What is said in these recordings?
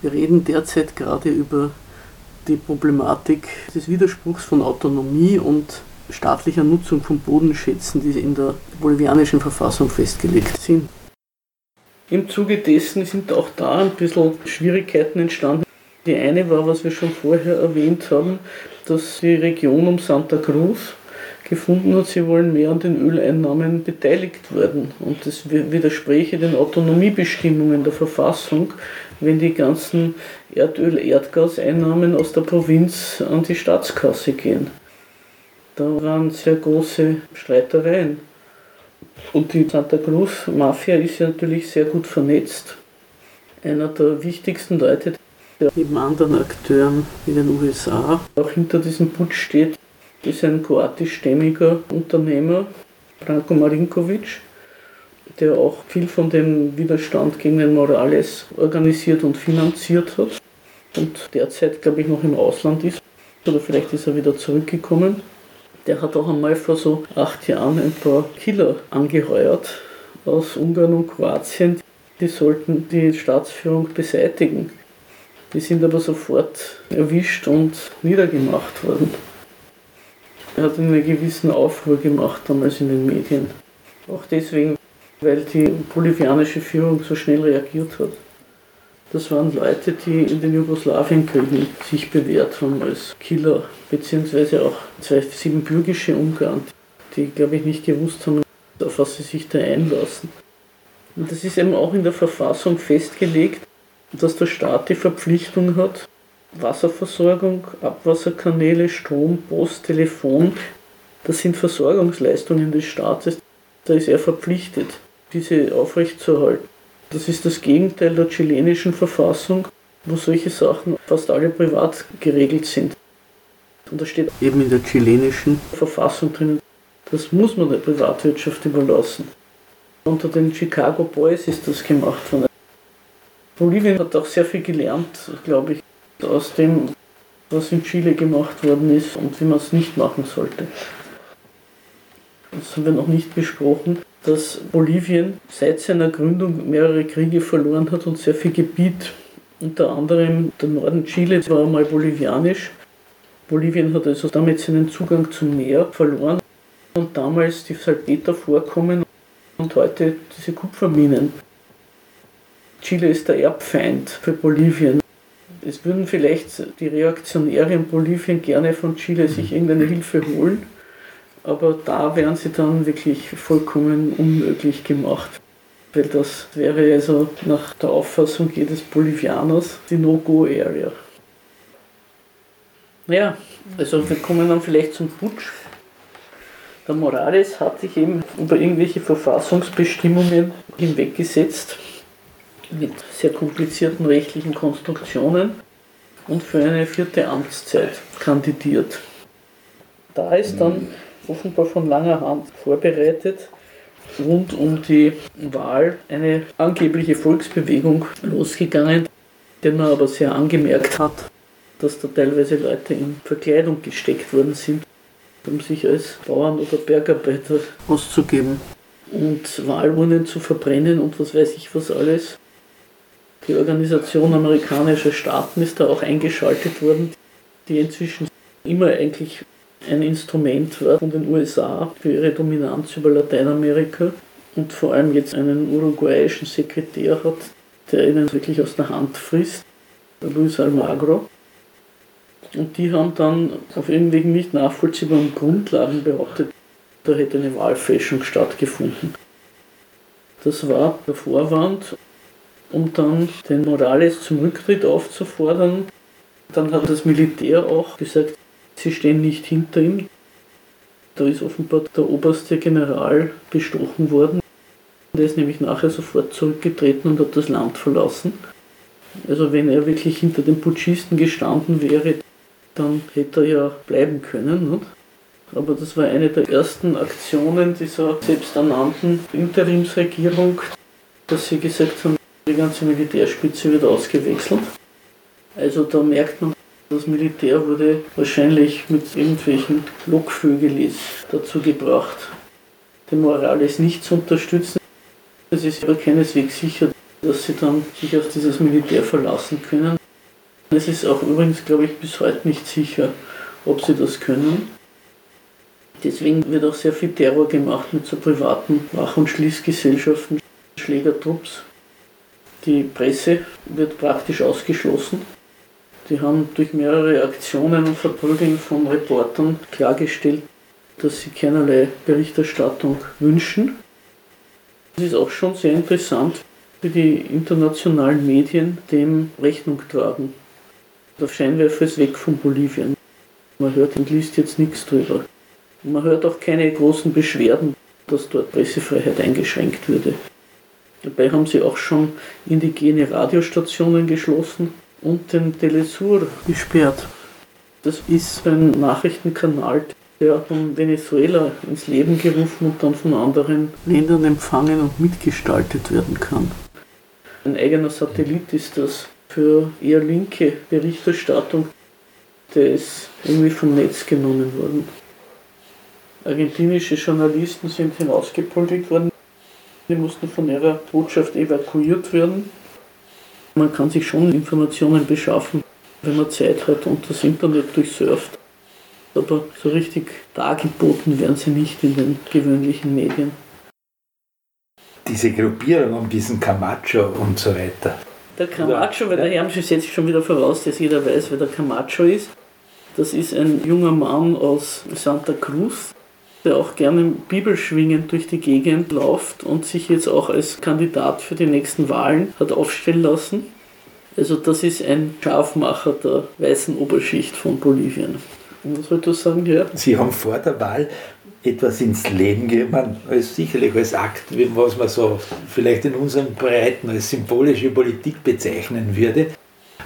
Wir reden derzeit gerade über die Problematik des Widerspruchs von Autonomie und staatlicher Nutzung von Bodenschätzen, die in der bolivianischen Verfassung festgelegt sind. Im Zuge dessen sind auch da ein bisschen Schwierigkeiten entstanden. Die eine war, was wir schon vorher erwähnt haben, dass die Region um Santa Cruz gefunden hat, sie wollen mehr an den Öleinnahmen beteiligt werden. Und das widerspräche den Autonomiebestimmungen der Verfassung, wenn die ganzen Erdöl-Erdgaseinnahmen aus der Provinz an die Staatskasse gehen. Da waren sehr große Streitereien. Und die Santa Cruz Mafia ist ja natürlich sehr gut vernetzt. Einer der wichtigsten Leute, der neben anderen Akteuren in den USA auch hinter diesem Putsch steht, ist ein kroatischstämmiger Unternehmer, Branko Marinkovic, der auch viel von dem Widerstand gegen den Morales organisiert und finanziert hat und derzeit, glaube ich, noch im Ausland ist. Oder vielleicht ist er wieder zurückgekommen. Der hat auch einmal vor so acht Jahren ein paar Killer angeheuert aus Ungarn und Kroatien. Die sollten die Staatsführung beseitigen. Die sind aber sofort erwischt und niedergemacht worden. Er hat einen gewissen Aufruhr gemacht damals in den Medien. Auch deswegen, weil die bolivianische Führung so schnell reagiert hat. Das waren Leute, die in den Jugoslawienkriegen sich bewährt haben als Killer, beziehungsweise auch zwei siebenbürgische Ungarn, die, glaube ich, nicht gewusst haben, auf was sie sich da einlassen. Und das ist eben auch in der Verfassung festgelegt, dass der Staat die Verpflichtung hat, Wasserversorgung, Abwasserkanäle, Strom, Post, Telefon, das sind Versorgungsleistungen des Staates. Da ist er verpflichtet, diese aufrechtzuerhalten. Das ist das Gegenteil der chilenischen Verfassung, wo solche Sachen fast alle privat geregelt sind. Und da steht eben in der chilenischen Verfassung drin, das muss man der Privatwirtschaft überlassen. Unter den Chicago Boys ist das gemacht worden. Bolivien hat auch sehr viel gelernt, glaube ich, aus dem, was in Chile gemacht worden ist und wie man es nicht machen sollte. Das haben wir noch nicht besprochen, dass Bolivien seit seiner Gründung mehrere Kriege verloren hat und sehr viel Gebiet. Unter anderem der Norden Chiles war einmal bolivianisch. Bolivien hat also damit seinen Zugang zum Meer verloren und damals die Salpetervorkommen und heute diese Kupferminen. Chile ist der Erbfeind für Bolivien. Es würden vielleicht die Reaktionäre in Bolivien gerne von Chile sich irgendeine Hilfe holen, aber da wären sie dann wirklich vollkommen unmöglich gemacht. Weil das wäre also nach der Auffassung jedes Bolivianers die No-Go-Area. Ja, also wir kommen dann vielleicht zum Putsch. Der Morales hat sich eben über irgendwelche Verfassungsbestimmungen hinweggesetzt mit sehr komplizierten rechtlichen Konstruktionen und für eine vierte Amtszeit kandidiert. Da ist dann offenbar von langer Hand vorbereitet rund um die Wahl eine angebliche Volksbewegung losgegangen, den man aber sehr angemerkt hat, dass da teilweise Leute in Verkleidung gesteckt worden sind, um sich als Bauern oder Bergarbeiter auszugeben und Wahlurnen zu verbrennen und was weiß ich was alles. Die Organisation amerikanischer Staaten ist da auch eingeschaltet worden, die inzwischen immer eigentlich ein Instrument war von den USA für ihre Dominanz über Lateinamerika und vor allem jetzt einen uruguayischen Sekretär hat, der ihnen wirklich aus der Hand frisst, Luis Almagro. Und die haben dann auf irgendwelchen nicht nachvollziehbaren Grundlagen behauptet, da hätte eine Wahlfälschung stattgefunden. Das war der Vorwand, um dann den Morales zum Rücktritt aufzufordern. Dann hat das Militär auch gesagt, sie stehen nicht hinter ihm. Da ist offenbar der oberste General bestochen worden. Der ist nämlich nachher sofort zurückgetreten und hat das Land verlassen. Also wenn er wirklich hinter den Putschisten gestanden wäre, dann hätte er ja bleiben können. Nicht? Aber das war eine der ersten Aktionen dieser selbsternannten Interimsregierung, dass sie gesagt haben, die ganze Militärspitze wird ausgewechselt. Also da merkt man, das Militär wurde wahrscheinlich mit irgendwelchen Lockvögelis dazu gebracht, den Morales nicht zu unterstützen. Es ist aber keineswegs sicher, dass sie dann sich auf dieses Militär verlassen können. Es ist auch übrigens, glaube ich, bis heute nicht sicher, ob sie das können. Deswegen wird auch sehr viel Terror gemacht mit so privaten Wach- und Schließgesellschaften, Schlägertrupps. Die Presse wird praktisch ausgeschlossen. Die haben durch mehrere Aktionen und Verprügeln von Reportern klargestellt, dass sie keinerlei Berichterstattung wünschen. Es ist auch schon sehr interessant, wie die internationalen Medien dem Rechnung tragen. Der Scheinwerfer ist weg von Bolivien. Man hört und liest jetzt nichts drüber. Man hört auch keine großen Beschwerden, dass dort Pressefreiheit eingeschränkt würde. Dabei haben sie auch schon indigene Radiostationen geschlossen und den Telesur gesperrt. Das ist ein Nachrichtenkanal, der von Venezuela ins Leben gerufen und dann von anderen Ländern empfangen und mitgestaltet werden kann. Ein eigener Satellit ist das für eher linke Berichterstattung. Der ist irgendwie vom Netz genommen worden. Argentinische Journalisten sind hinausgepoltert worden. Die mussten von ihrer Botschaft evakuiert werden. Man kann sich schon Informationen beschaffen, wenn man Zeit hat und das Internet durchsurft. Aber so richtig dargeboten werden sie nicht in den gewöhnlichen Medien. Diese Gruppierung um diesen Camacho und so weiter. Der Camacho, weil der Hermsche setzt schon wieder voraus, dass jeder weiß, wer der Camacho ist. Das ist ein junger Mann aus Santa Cruz, der auch gerne bibelschwingend durch die Gegend läuft und sich jetzt auch als Kandidat für die nächsten Wahlen hat aufstellen lassen. Also das ist ein Scharfmacher der weißen Oberschicht von Bolivien. Und was soll ich sagen, ja? Sie haben vor der Wahl etwas ins Leben gegeben, als sicherlich als Akt, was man so vielleicht in unseren Breiten als symbolische Politik bezeichnen würde,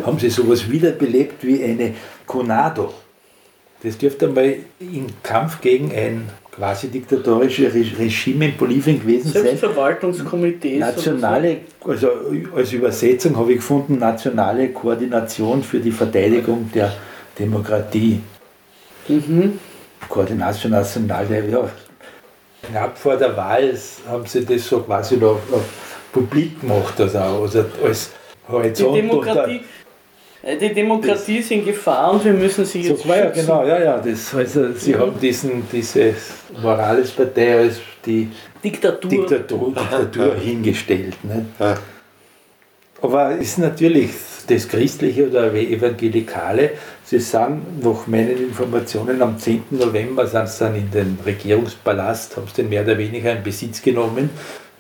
haben Sie sowas wiederbelebt wie eine Conado. Das dürfte einmal im Kampf gegen ein quasi diktatorisches Regime in Bolivien gewesen sein. Selbstverwaltungskomitee. Nationale, also als Übersetzung habe ich gefunden, nationale Koordination für die Verteidigung der Demokratie. Mhm. Koordination National, ja, knapp vor der Wahl haben sie das so quasi noch publik gemacht, also, also als Horizont. Die Demokratie, die Demokratie das, ist in Gefahr und wir müssen sie jetzt so war ja genau, ja, ja. Das, also, sie mhm. haben diesen, diese Morales-Partei als die Diktatur, Diktatur, Diktatur hingestellt. Ne? Aber ist natürlich das Christliche oder Evangelikale, sie sind nach meinen Informationen am 10. November sind sie dann in den Regierungspalast, haben sie den mehr oder weniger in Besitz genommen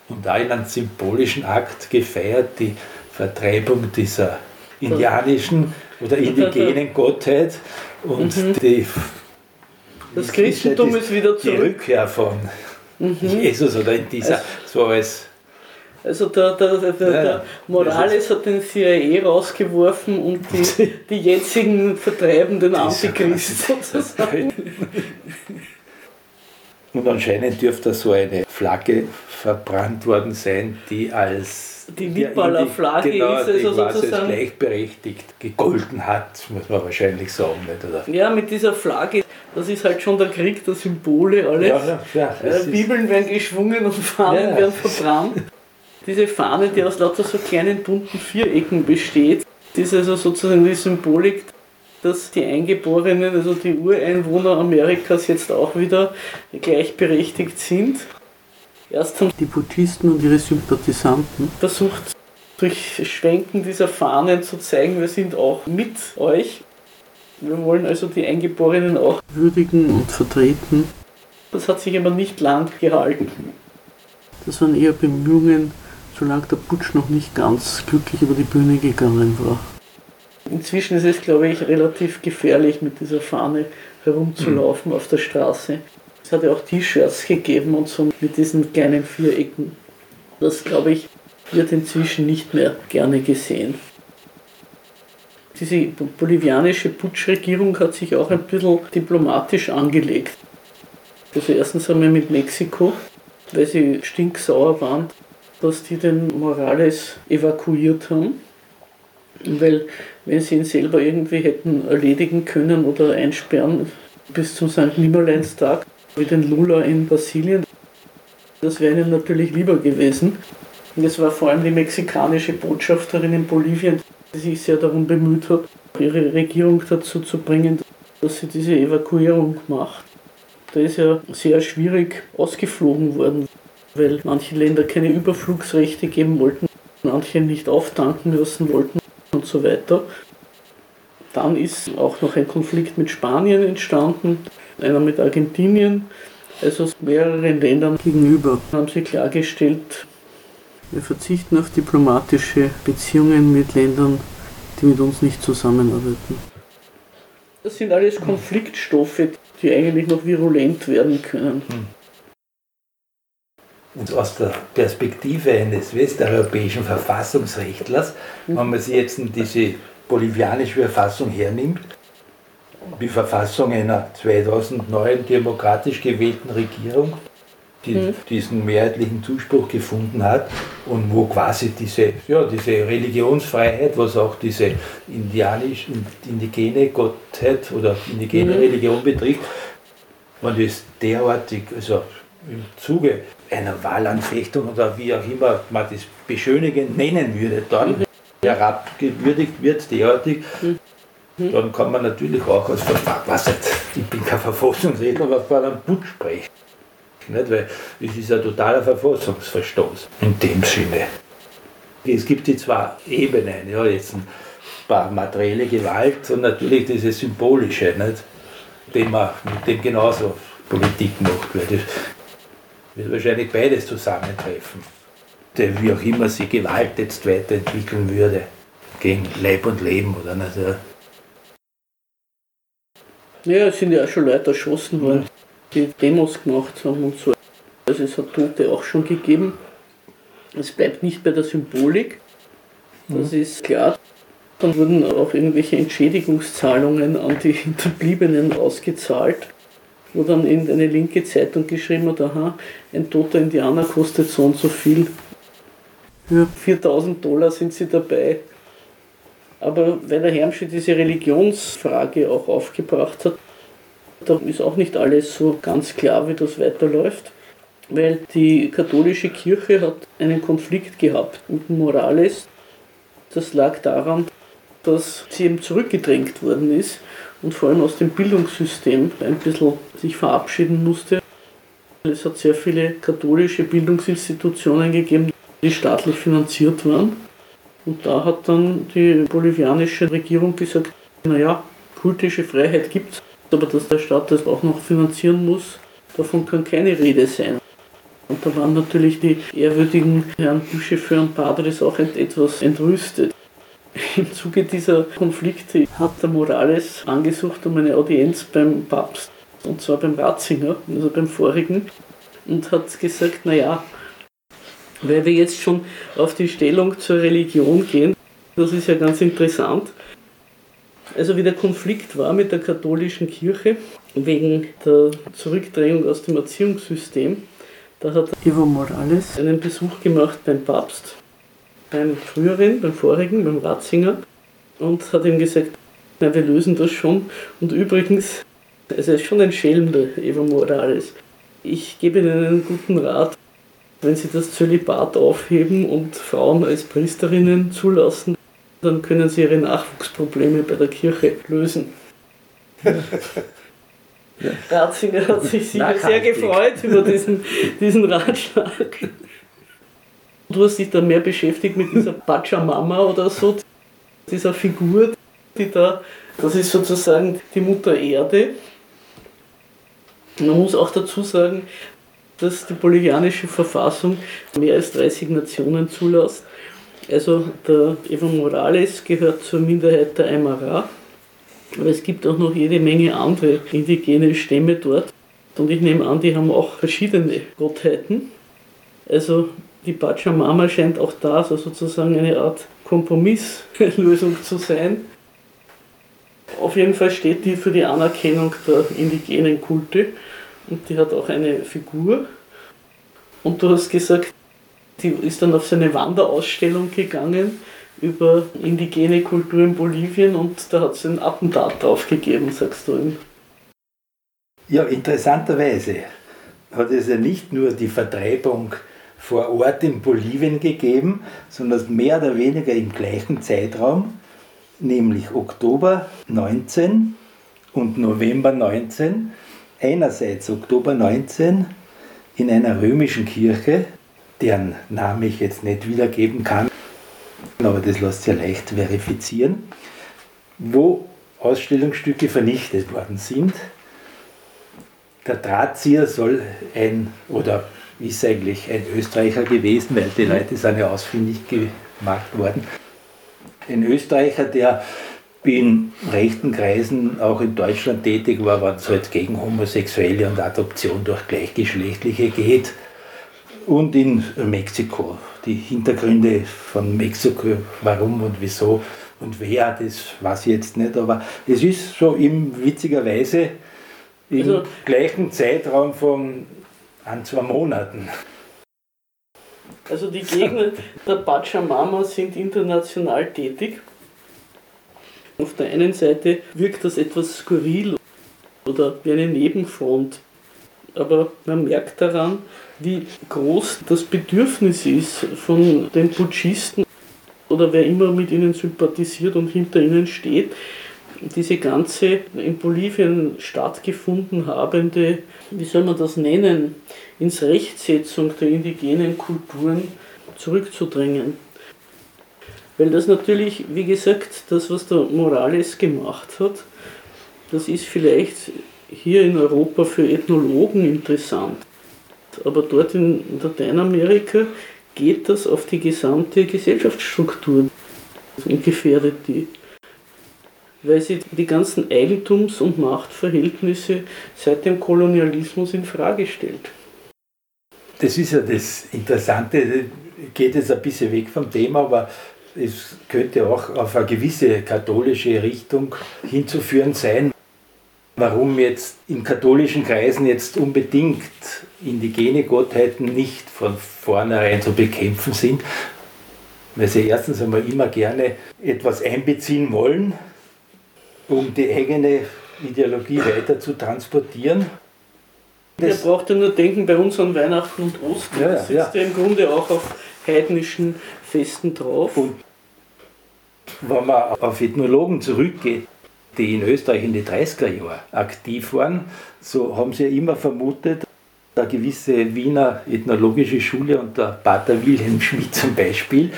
und da in einem symbolischen Akt gefeiert, die Vertreibung dieser indianischen oder indigenen Gottheit und mhm. die, das Christentum ist, ist wieder zurück. Die Rückkehr von mhm. Jesus oder in dieser, also, so als also der, der, der, ja, der Morales hat den CIA rausgeworfen und die, die jetzigen vertreiben den Antichrist sozusagen. Und anscheinend dürfte so eine Flagge verbrannt worden sein, die als die Liebballer Flagge genau, ist also sozusagen gleichberechtigt gegolten hat, muss man wahrscheinlich sagen. Nicht, oder? Ja, mit dieser Flagge, das ist halt schon der Krieg der Symbole, alles. Ja, ja, äh, Bibeln werden geschwungen und Fahnen ja, werden verbrannt. Diese Fahne, die aus lauter so kleinen bunten Vierecken besteht, ist also sozusagen die Symbolik, dass die Eingeborenen, also die Ureinwohner Amerikas jetzt auch wieder gleichberechtigt sind. Erst haben die Putschisten und ihre Sympathisanten versucht, durch Schwenken dieser Fahnen zu zeigen, wir sind auch mit euch. Wir wollen also die Eingeborenen auch würdigen und vertreten. Das hat sich aber nicht lang gehalten. Das waren eher Bemühungen, solange der Putsch noch nicht ganz glücklich über die Bühne gegangen war. Inzwischen ist es, glaube ich, relativ gefährlich, mit dieser Fahne herumzulaufen mhm. auf der Straße. Es hat ja auch T-Shirts gegeben und so mit diesen kleinen Vierecken. Das, glaube ich, wird inzwischen nicht mehr gerne gesehen. Diese bolivianische Putschregierung hat sich auch ein bisschen diplomatisch angelegt. Also erstens einmal mit Mexiko, weil sie stinksauer waren, dass die den Morales evakuiert haben. Weil wenn sie ihn selber irgendwie hätten erledigen können oder einsperren bis zum St. Nimmerleinstag, wie den Lula in Brasilien. Das wäre ihnen natürlich lieber gewesen. Und es war vor allem die mexikanische Botschafterin in Bolivien, die sich sehr darum bemüht hat, ihre Regierung dazu zu bringen, dass sie diese Evakuierung macht. Da ist ja sehr schwierig ausgeflogen worden, weil manche Länder keine Überflugsrechte geben wollten, manche nicht auftanken lassen wollten und so weiter. Dann ist auch noch ein Konflikt mit Spanien entstanden, einer mit Argentinien, also mehreren Ländern gegenüber haben sie klargestellt, wir verzichten auf diplomatische Beziehungen mit Ländern, die mit uns nicht zusammenarbeiten. Das sind alles Konfliktstoffe, die eigentlich noch virulent werden können. Und aus der Perspektive eines westeuropäischen Verfassungsrechtlers, hm. wenn man sich jetzt diese bolivianische Verfassung hernimmt, die Verfassung einer 2009 demokratisch gewählten Regierung, die mhm. diesen mehrheitlichen Zuspruch gefunden hat und wo quasi diese, ja, diese Religionsfreiheit, was auch diese indianisch, indigene Gottheit oder indigene mhm. Religion betrifft, wenn das derartig, also im Zuge einer Wahlanfechtung oder wie auch immer man das beschönigend nennen würde, dann mhm. herabgewürdigt wird derartig, mhm. dann kann man natürlich auch als Verfassung, ich bin kein Verfassungsredner, aber vor einem Putsch sprechen. Nicht? Weil es ist ein totaler Verfassungsverstoß in dem Sinne. Es gibt die zwei Ebenen, ja, jetzt ein paar materielle Gewalt und natürlich diese symbolische, nicht? Dem man, mit dem genauso Politik gemacht wird. Es wird wahrscheinlich beides zusammentreffen. Der, wie auch immer sich Gewalt jetzt weiterentwickeln würde, gegen Leib und Leben oder nicht. Ja, es sind ja auch schon Leute erschossen worden die Demos gemacht haben und so. Also es hat Tote auch schon gegeben. Es bleibt nicht bei der Symbolik, das mhm. ist klar. Dann wurden auch irgendwelche Entschädigungszahlungen an die Hinterbliebenen ausgezahlt, wo dann in eine linke Zeitung geschrieben hat, aha, ein toter Indianer kostet so und so viel. Für 4000 Dollar sind sie dabei. Aber weil der Hermschi diese Religionsfrage auch aufgebracht hat, da ist auch nicht alles so ganz klar, wie das weiterläuft, weil die katholische Kirche hat einen Konflikt gehabt mit Morales. Das lag daran, dass sie eben zurückgedrängt worden ist und vor allem aus dem Bildungssystem ein bisschen sich verabschieden musste. Es hat sehr viele katholische Bildungsinstitutionen gegeben, die staatlich finanziert waren. Und da hat dann die bolivianische Regierung gesagt, naja, kultische Freiheit gibt es, aber dass der Staat das auch noch finanzieren muss, davon kann keine Rede sein. Und da waren natürlich die ehrwürdigen Herren Bischöfe und Padres auch etwas entrüstet. Im Zuge dieser Konflikte hat der Morales angesucht um eine Audienz beim Papst, und zwar beim Ratzinger, also beim vorigen, und hat gesagt, naja, weil wir jetzt schon auf die Stellung zur Religion gehen, das ist ja ganz interessant, also wie der Konflikt war mit der katholischen Kirche wegen der Zurückdrängung aus dem Erziehungssystem, da hat Evo Morales einen Besuch gemacht beim Papst, beim früheren, beim vorigen, beim Ratzinger und hat ihm gesagt, na, wir lösen das schon. Und übrigens, also er ist schon ein Schelm, der Evo Morales. Ich gebe Ihnen einen guten Rat, wenn Sie das Zölibat aufheben und Frauen als Priesterinnen zulassen, dann können sie ihre Nachwuchsprobleme bei der Kirche lösen. Ratzinger hat sich sicher sehr gefreut über diesen, diesen Ratschlag. Du hast dich dann mehr beschäftigt mit dieser Pachamama oder so, dieser Figur, die da, das ist sozusagen die Mutter Erde. Man muss auch dazu sagen, dass die bolivianische Verfassung mehr als 30 Nationen zulässt. Also der Evo Morales gehört zur Minderheit der Aymara, aber es gibt auch noch jede Menge andere indigene Stämme dort. Und ich nehme an, die haben auch verschiedene Gottheiten. Also die Pachamama scheint auch da so sozusagen eine Art Kompromisslösung zu sein. Auf jeden Fall steht die für die Anerkennung der indigenen Kulte und die hat auch eine Figur. Und du hast gesagt, die ist dann auf seine Wanderausstellung gegangen über indigene Kultur in Bolivien und da hat es ein Attentat drauf gegeben, sagst du ihm. Ja, interessanterweise hat es ja nicht nur die Vertreibung vor Ort in Bolivien gegeben, sondern mehr oder weniger im gleichen Zeitraum, nämlich Oktober 19 und November 19. Einerseits Oktober 19 in einer römischen Kirche, deren Name ich jetzt nicht wiedergeben kann, aber das lässt sich ja leicht verifizieren, wo Ausstellungsstücke vernichtet worden sind. Der Drahtzieher soll ein, oder ist eigentlich ein Österreicher gewesen, weil die Leute sind ja ausfindig gemacht worden. Ein Österreicher, der in rechten Kreisen auch in Deutschland tätig war, wenn es halt gegen Homosexuelle und Adoption durch Gleichgeschlechtliche geht. Und in Mexiko. Die Hintergründe von Mexiko, warum und wieso und wer, das weiß ich jetzt nicht, aber es ist so im witzigerweise im also, gleichen Zeitraum von an zwei Monaten. Also die Gegner der Pachamama sind international tätig. Auf der einen Seite wirkt das etwas skurril oder wie eine Nebenfront, aber man merkt daran, wie groß das Bedürfnis ist von den Putschisten oder wer immer mit ihnen sympathisiert und hinter ihnen steht, diese ganze in Bolivien stattgefunden habende, wie soll man das nennen, ins Rechtsetzung der indigenen Kulturen zurückzudrängen. Weil das natürlich, wie gesagt, das, was der Morales gemacht hat, das ist vielleicht hier in Europa für Ethnologen interessant. Aber dort in Lateinamerika geht das auf die gesamte Gesellschaftsstruktur und gefährdet die. Weil sie die ganzen Eigentums- und Machtverhältnisse seit dem Kolonialismus in Frage stellt. Das ist ja das Interessante, geht jetzt ein bisschen weg vom Thema, aber es könnte auch auf eine gewisse katholische Richtung hinzuführen sein. Warum jetzt in katholischen Kreisen jetzt unbedingt indigene Gottheiten nicht von vornherein zu bekämpfen sind, weil sie erstens einmal immer gerne etwas einbeziehen wollen, um die eigene Ideologie weiter zu transportieren Ihr braucht ja nur denken bei uns an Weihnachten und Ostern. Ja, das sitzt ja. ja im Grunde auch auf heidnischen Festen drauf. Und wenn man auf Ethnologen zurückgeht, die in Österreich in den 30er Jahren aktiv waren, so haben sie ja immer vermutet, eine gewisse Wiener Ethnologische Schule und der Pater Wilhelm Schmidt zum Beispiel,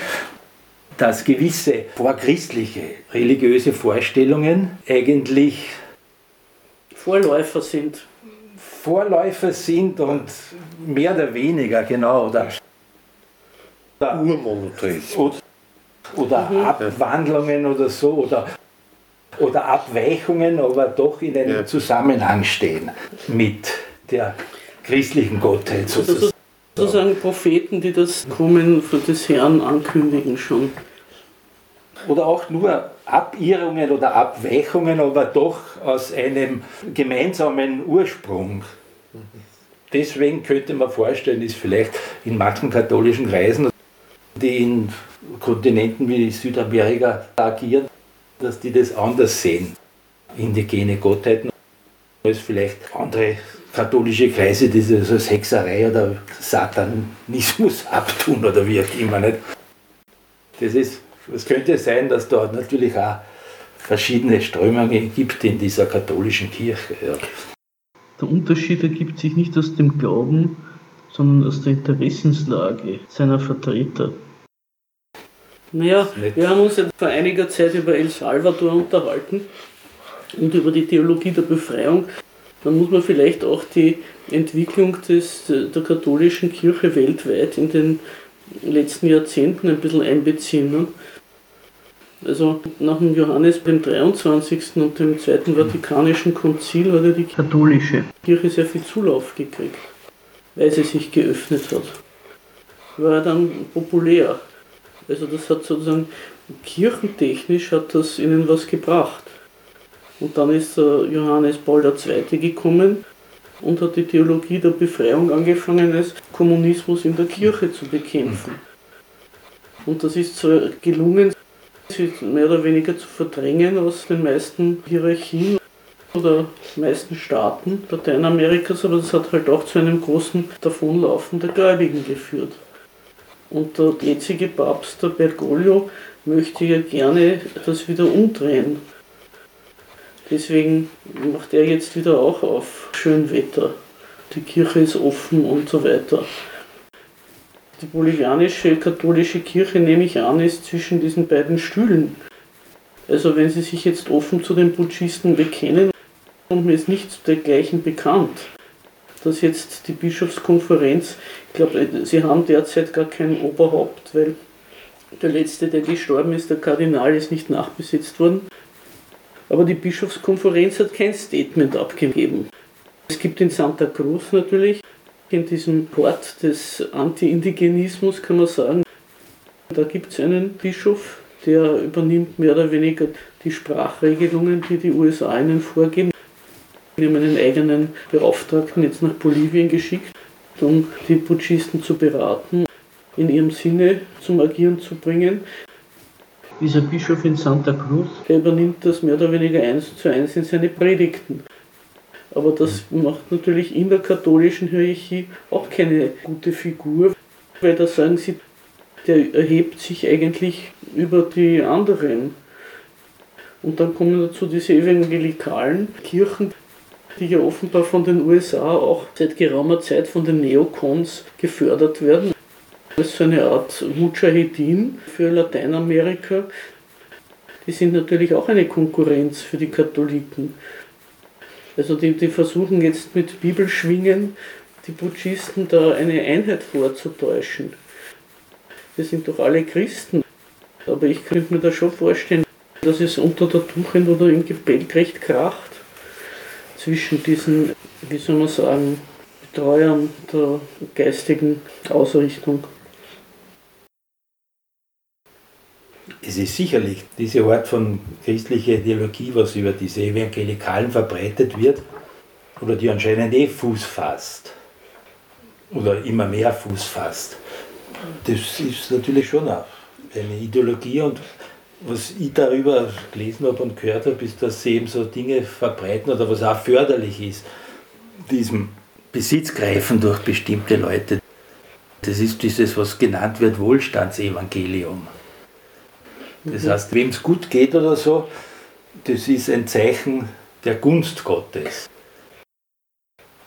dass gewisse vorchristliche religiöse Vorstellungen eigentlich Vorläufer sind Vorläufer sind und mehr oder weniger, genau, oder, oder Urmonotheismus. Oder, oder mhm. Abwandlungen oder so, oder, oder Abweichungen, aber doch in einem ja. Zusammenhang stehen mit der christlichen Gottheit also sozusagen. Sozusagen Propheten, die das Kommen des Herrn ankündigen schon. Oder auch nur Abirrungen oder Abweichungen, aber doch aus einem gemeinsamen Ursprung. Deswegen könnte man vorstellen, ist vielleicht in manchen katholischen Kreisen, die in Kontinenten wie Südamerika agieren, dass die das anders sehen. Indigene Gottheiten als vielleicht andere katholische Kreise, die das als Hexerei oder Satanismus abtun oder wie auch immer. Nicht? Das ist es könnte sein, dass dort natürlich auch verschiedene Strömungen gibt in dieser katholischen Kirche. Ja. Der Unterschied ergibt sich nicht aus dem Glauben, sondern aus der Interessenslage seiner Vertreter. Naja, wir haben uns ja vor einiger Zeit über El Salvador unterhalten und über die Theologie der Befreiung. Dann muss man vielleicht auch die Entwicklung des, der katholischen Kirche weltweit in den letzten Jahrzehnten ein bisschen einbeziehen. Ne? Also nach dem Johannes dem 23. und dem Zweiten Vatikanischen Konzil hat ja die katholische Kirche sehr viel Zulauf gekriegt, weil sie sich geöffnet hat. War dann populär. Also das hat sozusagen kirchentechnisch hat das ihnen was gebracht. Und dann ist Johannes Paul II. gekommen und hat die Theologie der Befreiung angefangen, als Kommunismus in der Kirche zu bekämpfen. Und das ist zwar gelungen, sie mehr oder weniger zu verdrängen aus den meisten Hierarchien oder meisten Staaten Lateinamerikas, aber das hat halt auch zu einem großen Davonlaufen der Gläubigen geführt. Und der jetzige Papst, der Bergoglio, möchte ja gerne das wieder umdrehen. Deswegen macht er jetzt wieder auch auf Schönwetter. Die Kirche ist offen und so weiter. Die bolivianische katholische Kirche, nehme ich an, ist zwischen diesen beiden Stühlen. Also wenn sie sich jetzt offen zu den Putschisten bekennen und mir ist nicht dergleichen bekannt, dass jetzt die Bischofskonferenz, ich glaube, sie haben derzeit gar kein Oberhaupt, weil der letzte, der gestorben ist, der Kardinal, ist nicht nachbesetzt worden. Aber die Bischofskonferenz hat kein Statement abgegeben. Es gibt in Santa Cruz natürlich, in diesem Port des Anti-Indigenismus kann man sagen, da gibt es einen Bischof, der übernimmt mehr oder weniger die Sprachregelungen, die die USA ihnen vorgeben. Wir haben einen eigenen Beauftragten jetzt nach Bolivien geschickt, um die Putschisten zu beraten, in ihrem Sinne zum Agieren zu bringen. Dieser Bischof in Santa Cruz, der übernimmt das mehr oder weniger eins zu eins in seine Predigten. Aber das macht natürlich in der katholischen Hierarchie auch keine gute Figur, weil da sagen sie, der erhebt sich eigentlich über die anderen. Und dann kommen dazu diese evangelikalen Kirchen, die ja offenbar von den USA auch seit geraumer Zeit von den Neocons gefördert werden. Das ist so eine Art Mujahedin für Lateinamerika. Die sind natürlich auch eine Konkurrenz für die Katholiken. Also die, die versuchen jetzt mit Bibelschwingen die Putschisten da eine Einheit vorzutäuschen. Wir sind doch alle Christen. Aber ich könnte mir da schon vorstellen, dass es unter der Tuchend oder im Gebälk recht kracht zwischen diesen, wie soll man sagen, Betreuern der geistigen Ausrichtung. Es ist sicherlich diese Art von christlicher Ideologie, was über diese Evangelikalen verbreitet wird, oder die anscheinend eh Fuß fasst, oder immer mehr Fuß fasst. Das ist natürlich schon eine Ideologie und was ich darüber gelesen habe und gehört habe, ist, dass sie eben so Dinge verbreiten oder was auch förderlich ist, diesem Besitzgreifen durch bestimmte Leute. Das ist dieses, was genannt wird, Wohlstandsevangelium. Das mhm. heißt, wem es gut geht oder so, das ist ein Zeichen der Gunst Gottes.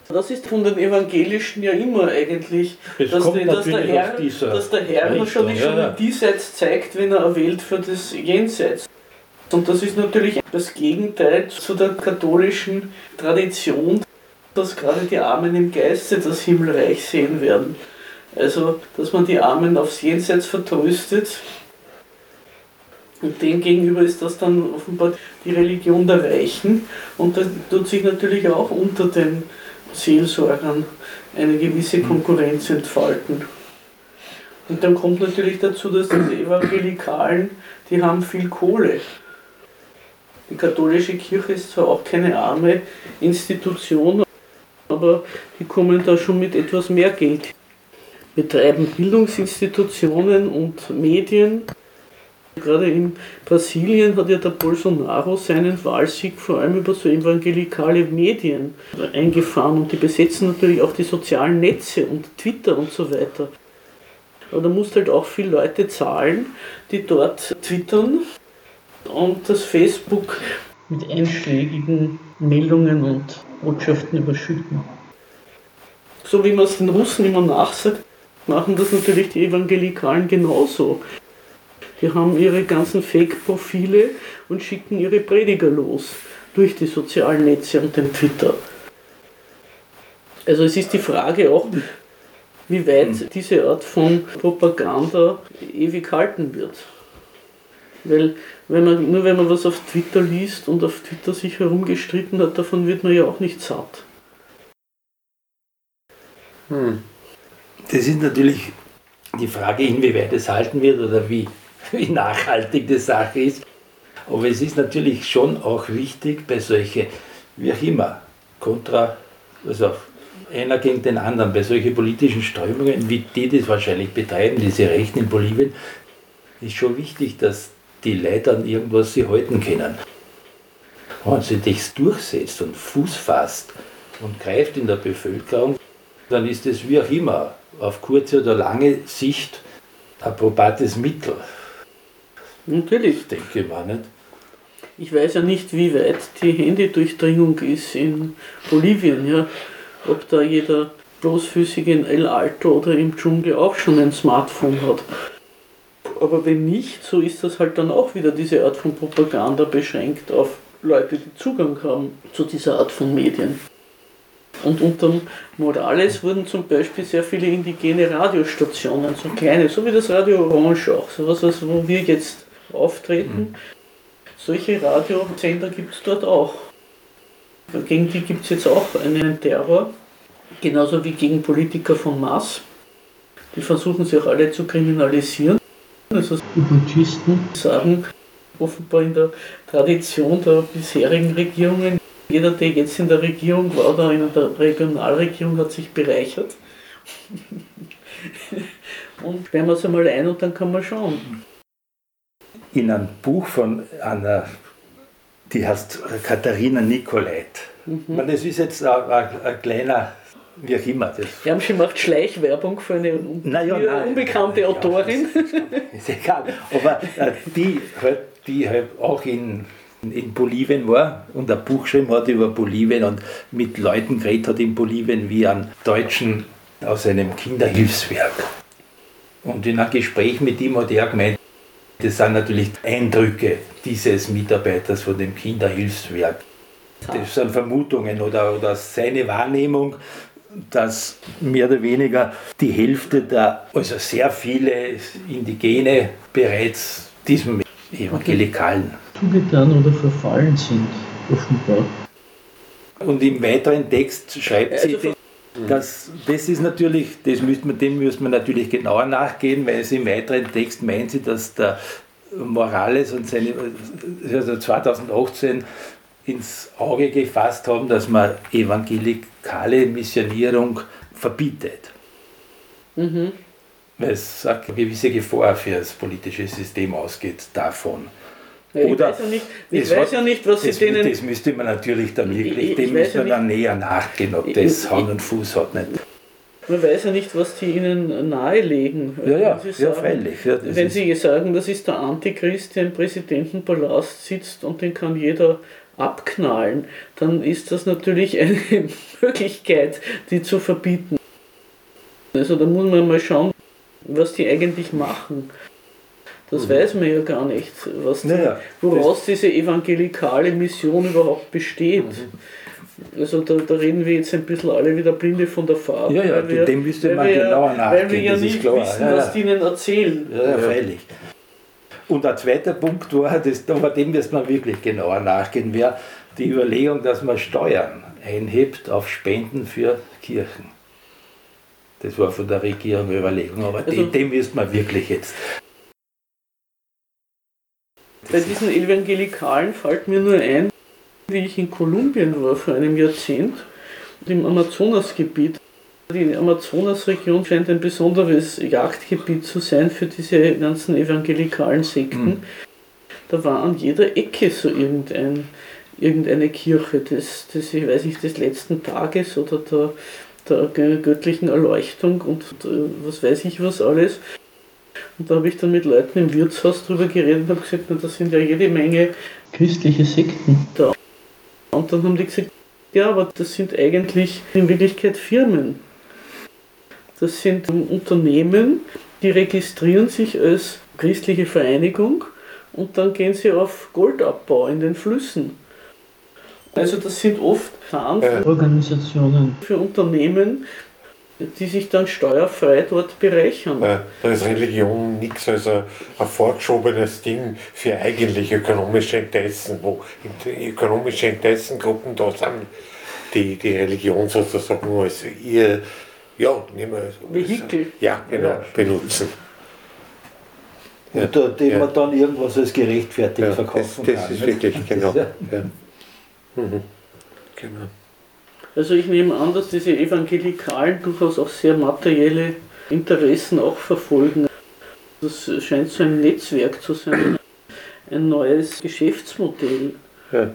Das ist von den Evangelischen ja immer eigentlich, es dass, die, dass, der Herr, dass der Herr Richtung, schon, ja, schon ja. diesseits zeigt, wenn er erwählt für das Jenseits. Und das ist natürlich das Gegenteil zu der katholischen Tradition, dass gerade die Armen im Geiste das Himmelreich sehen werden. Also, dass man die Armen aufs Jenseits vertröstet. Und dem gegenüber ist das dann offenbar die Religion der Reichen. Und das tut sich natürlich auch unter den Seelsorgern eine gewisse Konkurrenz entfalten. Und dann kommt natürlich dazu, dass diese Evangelikalen, die haben viel Kohle. Die katholische Kirche ist zwar auch keine arme Institution, aber die kommen da schon mit etwas mehr Geld. Betreiben Bildungsinstitutionen und Medien Gerade in Brasilien hat ja der Bolsonaro seinen Wahlsieg vor allem über so evangelikale Medien eingefahren und die besetzen natürlich auch die sozialen Netze und Twitter und so weiter. Aber da musst halt auch viele Leute zahlen, die dort twittern und das Facebook mit einschlägigen Meldungen und Botschaften überschütten. So wie man es den Russen immer nachsagt, machen das natürlich die Evangelikalen genauso. Die haben ihre ganzen Fake-Profile und schicken ihre Prediger los durch die sozialen Netze und den Twitter. Also es ist die Frage auch, wie weit hm. diese Art von Propaganda ewig halten wird. Weil wenn man, nur wenn man was auf Twitter liest und auf Twitter sich herumgestritten hat, davon wird man ja auch nicht satt. Hm. Das ist natürlich die Frage, inwieweit es halten wird oder wie wie nachhaltig die Sache ist. Aber es ist natürlich schon auch wichtig bei solchen, wie auch immer, kontra, also einer gegen den anderen, bei solchen politischen Strömungen, wie die das wahrscheinlich betreiben, diese Rechten in Bolivien, ist schon wichtig, dass die Leute an irgendwas sie halten können. Wenn sie das durchsetzt und Fuß fasst und greift in der Bevölkerung, dann ist es wie auch immer, auf kurze oder lange Sicht ein probates Mittel. Natürlich. Denke ich mal nicht. Ich weiß ja nicht, wie weit die Handydurchdringung ist in Bolivien, ja. Ob da jeder bloßfüßig in El Alto oder im Dschungel auch schon ein Smartphone hat. Aber wenn nicht, so ist das halt dann auch wieder diese Art von Propaganda beschränkt auf Leute, die Zugang haben zu dieser Art von Medien. Und unter Morales wurden zum Beispiel sehr viele indigene Radiostationen, so kleine, so wie das Radio Orange auch, sowas, wo wir jetzt auftreten. Mhm. Solche Radiosender gibt es dort auch. Gegen die gibt es jetzt auch einen Terror, genauso wie gegen Politiker von Mars. Die versuchen sich auch alle zu kriminalisieren. Also Ubuntuisten sagen offenbar in der Tradition der bisherigen Regierungen, jeder, der jetzt in der Regierung war oder in der Regionalregierung, hat sich bereichert. und sperren wir es einmal ein und dann kann man schauen. In einem Buch von einer, die heißt Katharina Nicolait. Mhm. Das ist jetzt ein, ein, ein kleiner wie auch immer. Das Wir haben schon gemacht Schleichwerbung für eine naja, nein, unbekannte nein, Autorin. Ja, ist, ist, egal. Aber äh, die, halt, die halt auch in, in Bolivien war und ein Buch geschrieben hat über Bolivien und mit Leuten geredet hat in Bolivien wie an Deutschen aus einem Kinderhilfswerk. Und in einem Gespräch mit ihm hat er gemeint, das sind natürlich Eindrücke dieses Mitarbeiters von dem Kinderhilfswerk. Das sind Vermutungen oder, oder seine Wahrnehmung dass mehr oder weniger die Hälfte der, also sehr viele Indigene bereits diesem evangelikalen zugetan oder verfallen sind, offenbar. Und im weiteren Text schreibt sie, also, dass, das ist natürlich, das müsste man, dem müsste man natürlich genauer nachgehen, weil sie im weiteren Text meint sie, dass der Morales und seine, also 2018 ins Auge gefasst haben, dass man evangelikale Missionierung verbietet. Mhm. Weil es eine gewisse Gefahr für das politische System ausgeht davon. Ja, ich Oder weiß, ja nicht, ich weiß hat, ja nicht, was das, sie denen. Das müsste man natürlich dann wirklich, dem müsste man dann näher nachgehen, ob das Hand und Fuß hat. Nicht. Man weiß ja nicht, was die ihnen nahelegen. Ja, ja, sagen, ja freilich. Ja, wenn sie sagen, das ist der Antichrist, der im Präsidentenpalast sitzt und den kann jeder abknallen, dann ist das natürlich eine Möglichkeit, die zu verbieten. Also da muss man mal schauen, was die eigentlich machen. Das mhm. weiß man ja gar nicht, was die, naja, woraus diese evangelikale Mission überhaupt besteht. Mhm. Also da, da, reden wir jetzt ein bisschen alle wieder blinde von der Fahrt. Ja, ja, wir, dem müsste man genauer nachgehen. Weil wir ja nicht wissen, ja, ja. was die ihnen erzählen. Ja, ja, freilich. Und ein zweiter Punkt war, das, aber dem müssen wir wirklich genauer nachgehen, wäre die Überlegung, dass man Steuern einhebt auf Spenden für Kirchen. Das war von der Regierung eine Überlegung, aber also, dem, dem müsste man wirklich jetzt. Bei diesen Evangelikalen fällt mir nur ein, wie ich in Kolumbien war vor einem Jahrzehnt, im Amazonasgebiet. Die Amazonasregion scheint ein besonderes Jagdgebiet zu sein für diese ganzen evangelikalen Sekten. Mhm. Da war an jeder Ecke so irgendein, irgendeine Kirche des, des, ich weiß nicht, des letzten Tages oder der, der göttlichen Erleuchtung und äh, was weiß ich was alles. Und da habe ich dann mit Leuten im Wirtshaus drüber geredet und habe gesagt, na, das sind ja jede Menge christliche Sekten da. Und dann haben die gesagt, ja, aber das sind eigentlich in Wirklichkeit Firmen. Das sind Unternehmen, die registrieren sich als christliche Vereinigung und dann gehen sie auf Goldabbau in den Flüssen. Also das sind oft Organisationen für Unternehmen, die sich dann steuerfrei dort bereichern. Da ist Religion nichts als ein, ein vorgeschobenes Ding für eigentlich ökonomische Interessen, wo ökonomische Interessengruppen da sind, die die Religion sozusagen als ihr ja, nehmen wir Vehikel. Ja, genau, ja. benutzen. Ja. Unter dem ja. man dann irgendwas als gerechtfertigt ja, verkaufen das, das kann. Das ist wirklich, genau. Ja. Mhm. genau. Also ich nehme an, dass diese Evangelikalen durchaus auch sehr materielle Interessen auch verfolgen. Das scheint so ein Netzwerk zu sein, ein neues Geschäftsmodell. Ja.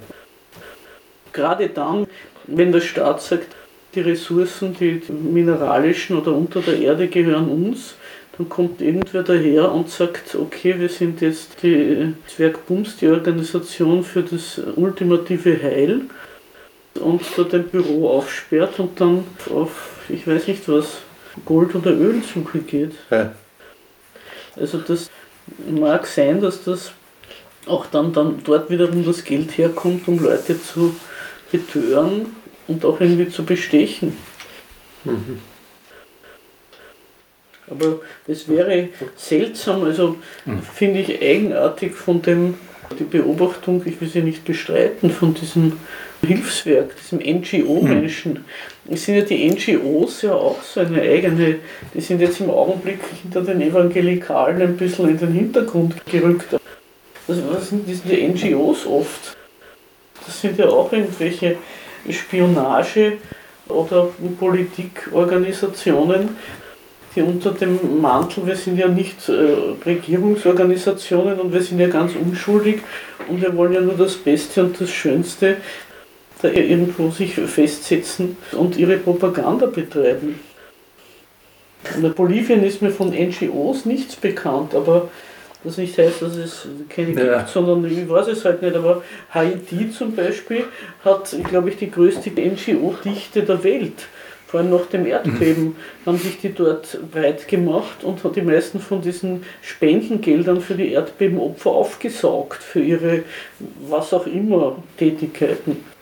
Gerade dann, wenn der Staat sagt, die Ressourcen, die mineralischen oder unter der Erde gehören uns, dann kommt irgendwer daher und sagt, okay, wir sind jetzt die Zwergbums, die Organisation für das ultimative Heil und dort ein Büro aufsperrt und dann auf, ich weiß nicht was, Gold- oder Ölsuche geht. Ja. Also das mag sein, dass das auch dann, dann dort wiederum das Geld herkommt, um Leute zu betören und auch irgendwie zu bestechen. Mhm. Aber es wäre seltsam, also mhm. finde ich eigenartig von dem, die Beobachtung, ich will sie nicht bestreiten, von diesem Hilfswerk, diesem NGO-Menschen. Mhm. Es sind ja die NGOs ja auch so eine eigene, die sind jetzt im Augenblick hinter den Evangelikalen ein bisschen in den Hintergrund gerückt. Also was sind diese NGOs oft? Das sind ja auch irgendwelche Spionage- oder Politikorganisationen, die unter dem Mantel, wir sind ja nicht äh, Regierungsorganisationen und wir sind ja ganz unschuldig und wir wollen ja nur das Beste und das Schönste da irgendwo sich festsetzen und ihre Propaganda betreiben. In Bolivien ist mir von NGOs nichts bekannt, aber das nicht heißt, dass es keine ja. gibt, sondern ich weiß es halt nicht. Aber Haiti zum Beispiel hat, glaube ich, die größte NGO-Dichte der Welt. Vor allem nach dem Erdbeben mhm. haben sich die dort breit gemacht und hat die meisten von diesen Spendengeldern für die Erdbebenopfer aufgesaugt, für ihre was auch immer Tätigkeiten.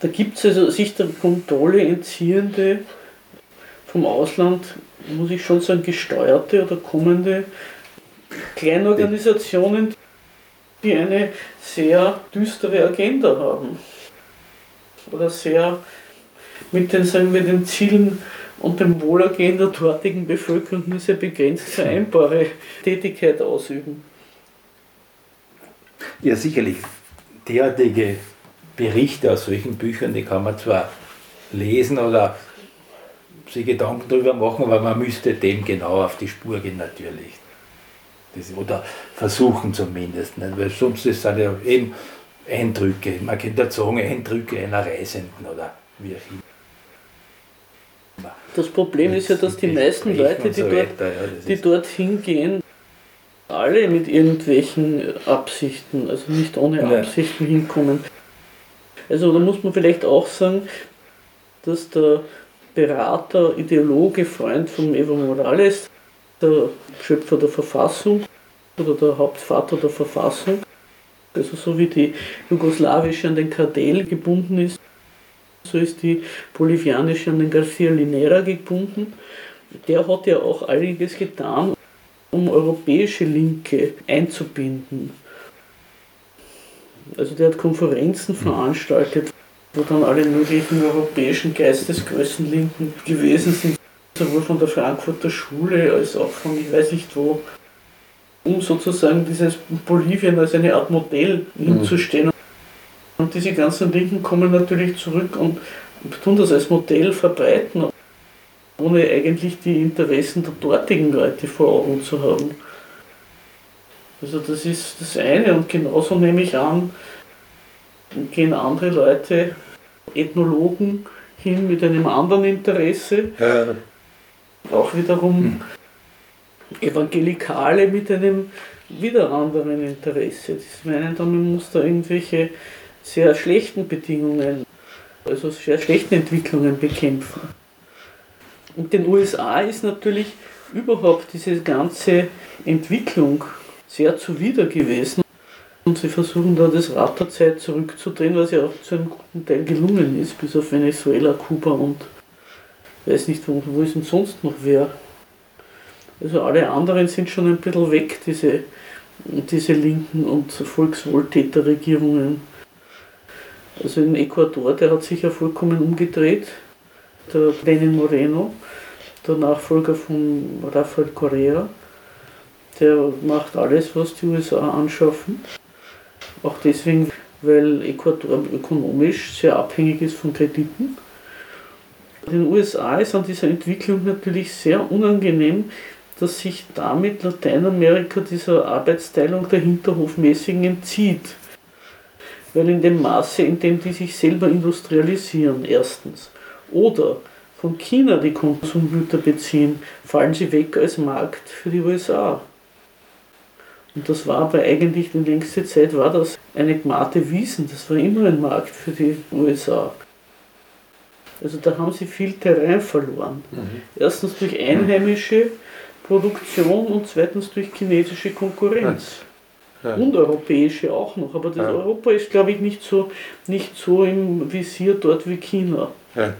Da gibt es also sich der Kontrolle entziehende, vom Ausland, muss ich schon sagen, gesteuerte oder kommende Kleinorganisationen, die eine sehr düstere Agenda haben. Oder sehr mit den, sagen wir, den Zielen und dem Wohlergehen der dortigen Bevölkerung nur sehr begrenzt vereinbare Tätigkeit ausüben. Ja, sicherlich. Derartige Berichte aus solchen Büchern, die kann man zwar lesen oder sich Gedanken darüber machen, aber man müsste dem genau auf die Spur gehen natürlich. Das, oder versuchen zumindest. Nicht? Weil sonst ist es ja eben Eindrücke, man könnte sagen Eindrücke einer Reisenden oder wie auch immer. Das Problem ist ja, dass die meisten Leute, die, dort, die dorthin gehen, alle mit irgendwelchen Absichten, also nicht ohne Absichten hinkommen. Also da muss man vielleicht auch sagen, dass der Berater, Ideologe, Freund von Evo Morales, der Schöpfer der Verfassung oder der Hauptvater der Verfassung, also so wie die jugoslawische an den Kartell gebunden ist, so ist die bolivianische an den Garcia Linera gebunden. Der hat ja auch einiges getan, um europäische Linke einzubinden. Also der hat Konferenzen veranstaltet, wo dann alle möglichen europäischen Geistesgrößen Linken gewesen sind, sowohl von der Frankfurter Schule als auch von ich weiß nicht wo, um sozusagen dieses Bolivien als eine Art Modell hinzustellen. Und diese ganzen Linken kommen natürlich zurück und tun das als Modell verbreiten, ohne eigentlich die Interessen der dortigen Leute vor Augen zu haben. Also das ist das eine und genauso nehme ich an, gehen andere Leute, Ethnologen, hin mit einem anderen Interesse. Ja. Auch wiederum Evangelikale mit einem wieder anderen Interesse. Sie meinen dann, man muss da irgendwelche sehr schlechten Bedingungen, also sehr schlechten Entwicklungen bekämpfen. Und den USA ist natürlich überhaupt diese ganze Entwicklung sehr zuwider gewesen. Und sie versuchen da das Rad der Zeit zurückzudrehen, was ja auch zu einem guten Teil gelungen ist, bis auf Venezuela, Kuba und weiß nicht, wo, wo ist denn sonst noch wer. Also alle anderen sind schon ein bisschen weg, diese, diese linken und Volkswohltäterregierungen. Also in Ecuador, der hat sich ja vollkommen umgedreht. Der Lenin Moreno, der Nachfolger von Rafael Correa, der macht alles, was die USA anschaffen. Auch deswegen, weil Ecuador ökonomisch sehr abhängig ist von Krediten. Den USA ist an dieser Entwicklung natürlich sehr unangenehm, dass sich damit Lateinamerika dieser Arbeitsteilung der Hinterhofmäßigen entzieht. Weil in dem Maße, in dem die sich selber industrialisieren, erstens, oder von China die Konsumgüter beziehen, fallen sie weg als Markt für die USA. Und das war aber eigentlich die längste Zeit war das eine Gmate Wiesen, das war immer ein Markt für die USA. Also da haben sie viel Terrain verloren. Mhm. Erstens durch einheimische Produktion und zweitens durch chinesische Konkurrenz. Ja. Und europäische auch noch, aber das ja. Europa ist, glaube ich, nicht so, nicht so im Visier dort wie China. Ja.